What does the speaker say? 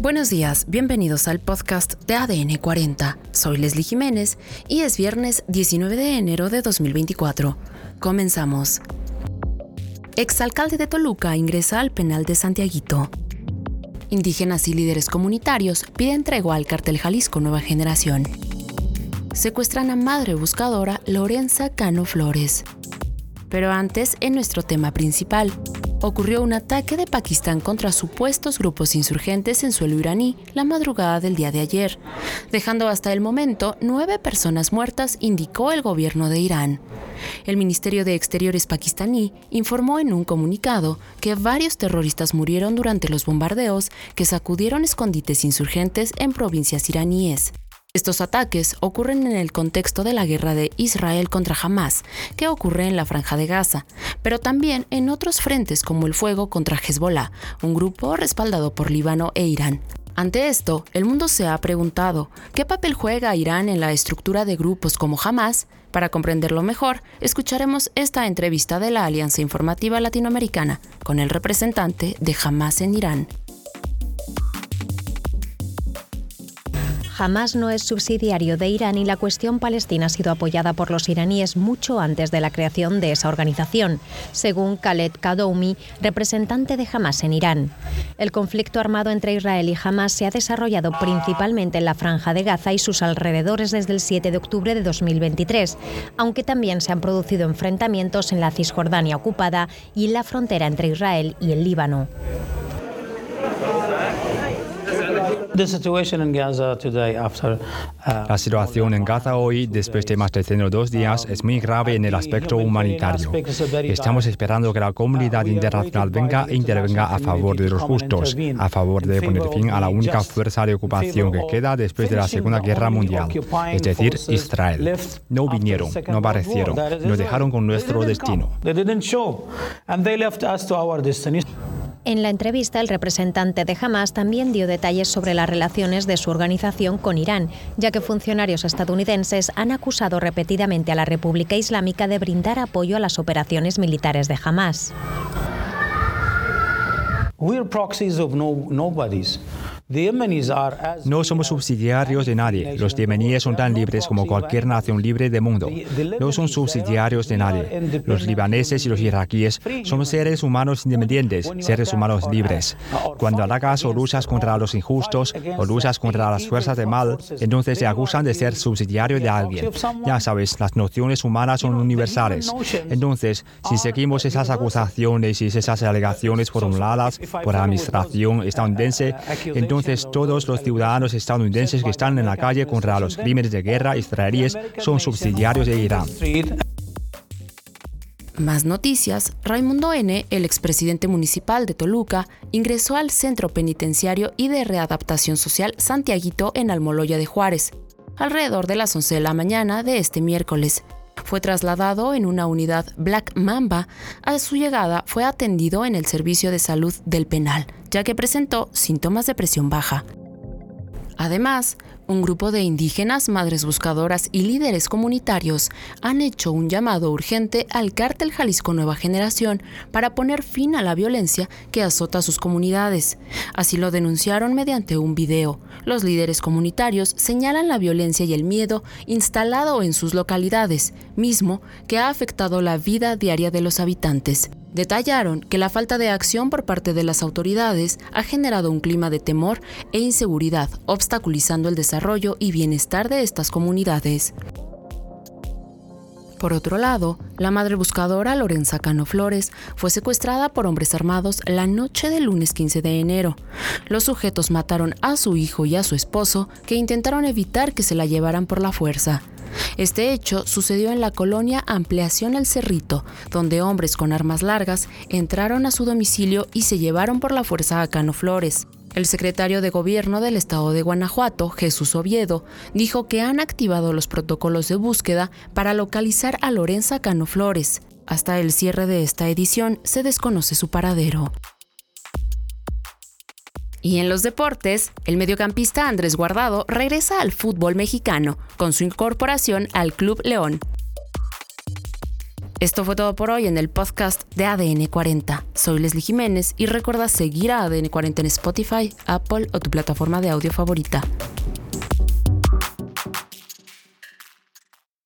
Buenos días, bienvenidos al podcast de ADN 40. Soy Leslie Jiménez y es viernes 19 de enero de 2024. Comenzamos. Exalcalde de Toluca ingresa al penal de Santiaguito. Indígenas y líderes comunitarios piden tregua al cartel Jalisco Nueva Generación. Secuestran a madre buscadora Lorenza Cano Flores. Pero antes, en nuestro tema principal, ocurrió un ataque de Pakistán contra supuestos grupos insurgentes en suelo iraní la madrugada del día de ayer, dejando hasta el momento nueve personas muertas, indicó el gobierno de Irán. El Ministerio de Exteriores pakistaní informó en un comunicado que varios terroristas murieron durante los bombardeos que sacudieron escondites insurgentes en provincias iraníes. Estos ataques ocurren en el contexto de la guerra de Israel contra Hamas, que ocurre en la franja de Gaza, pero también en otros frentes como el fuego contra Hezbollah, un grupo respaldado por Líbano e Irán. Ante esto, el mundo se ha preguntado, ¿qué papel juega Irán en la estructura de grupos como Hamas? Para comprenderlo mejor, escucharemos esta entrevista de la Alianza Informativa Latinoamericana con el representante de Hamas en Irán, Hamas no es subsidiario de Irán y la cuestión palestina ha sido apoyada por los iraníes mucho antes de la creación de esa organización, según Khaled Kadoumi, representante de Hamas en Irán. El conflicto armado entre Israel y Hamas se ha desarrollado principalmente en la franja de Gaza y sus alrededores desde el 7 de octubre de 2023, aunque también se han producido enfrentamientos en la Cisjordania ocupada y en la frontera entre Israel y el Líbano. La situación en Gaza hoy, después de más de 102 días, es muy grave en el aspecto humanitario. Estamos esperando que la comunidad internacional venga e intervenga a favor de los justos, a favor de poner fin a la única fuerza de ocupación que queda después de la Segunda Guerra Mundial, es decir, Israel. No vinieron, no aparecieron, nos dejaron con nuestro destino. En la entrevista, el representante de Hamas también dio detalles sobre las relaciones de su organización con Irán, ya que funcionarios estadounidenses han acusado repetidamente a la República Islámica de brindar apoyo a las operaciones militares de Hamas. No somos subsidiarios de nadie. Los yemeníes son tan libres como cualquier nación libre del mundo. No son subsidiarios de nadie. Los libaneses y los iraquíes son seres humanos independientes, seres humanos libres. Cuando atacas o luchas contra los injustos o luchas contra las fuerzas de mal, entonces te acusan de ser subsidiario de alguien. Ya sabes, las nociones humanas son universales. Entonces, si seguimos esas acusaciones y esas alegaciones formuladas por la administración estadounidense, entonces entonces todos los ciudadanos estadounidenses que están en la calle contra los crímenes de guerra israelíes son subsidiarios de Irán. Más noticias, Raimundo N., el expresidente municipal de Toluca, ingresó al Centro Penitenciario y de Readaptación Social Santiaguito en Almoloya de Juárez, alrededor de las 11 de la mañana de este miércoles. Fue trasladado en una unidad Black Mamba. A su llegada fue atendido en el servicio de salud del penal, ya que presentó síntomas de presión baja. Además, un grupo de indígenas, madres buscadoras y líderes comunitarios han hecho un llamado urgente al cártel Jalisco Nueva Generación para poner fin a la violencia que azota sus comunidades. Así lo denunciaron mediante un video. Los líderes comunitarios señalan la violencia y el miedo instalado en sus localidades, mismo que ha afectado la vida diaria de los habitantes. Detallaron que la falta de acción por parte de las autoridades ha generado un clima de temor e inseguridad, obstaculizando el desarrollo y bienestar de estas comunidades. Por otro lado, la madre buscadora Lorenza Cano Flores fue secuestrada por hombres armados la noche del lunes 15 de enero. Los sujetos mataron a su hijo y a su esposo, que intentaron evitar que se la llevaran por la fuerza. Este hecho sucedió en la colonia Ampliación El Cerrito, donde hombres con armas largas entraron a su domicilio y se llevaron por la fuerza a Cano Flores. El secretario de Gobierno del Estado de Guanajuato, Jesús Oviedo, dijo que han activado los protocolos de búsqueda para localizar a Lorenza Cano Flores. Hasta el cierre de esta edición se desconoce su paradero. Y en los deportes, el mediocampista Andrés Guardado regresa al fútbol mexicano con su incorporación al Club León. Esto fue todo por hoy en el podcast de ADN 40. Soy Leslie Jiménez y recuerda seguir a ADN 40 en Spotify, Apple o tu plataforma de audio favorita.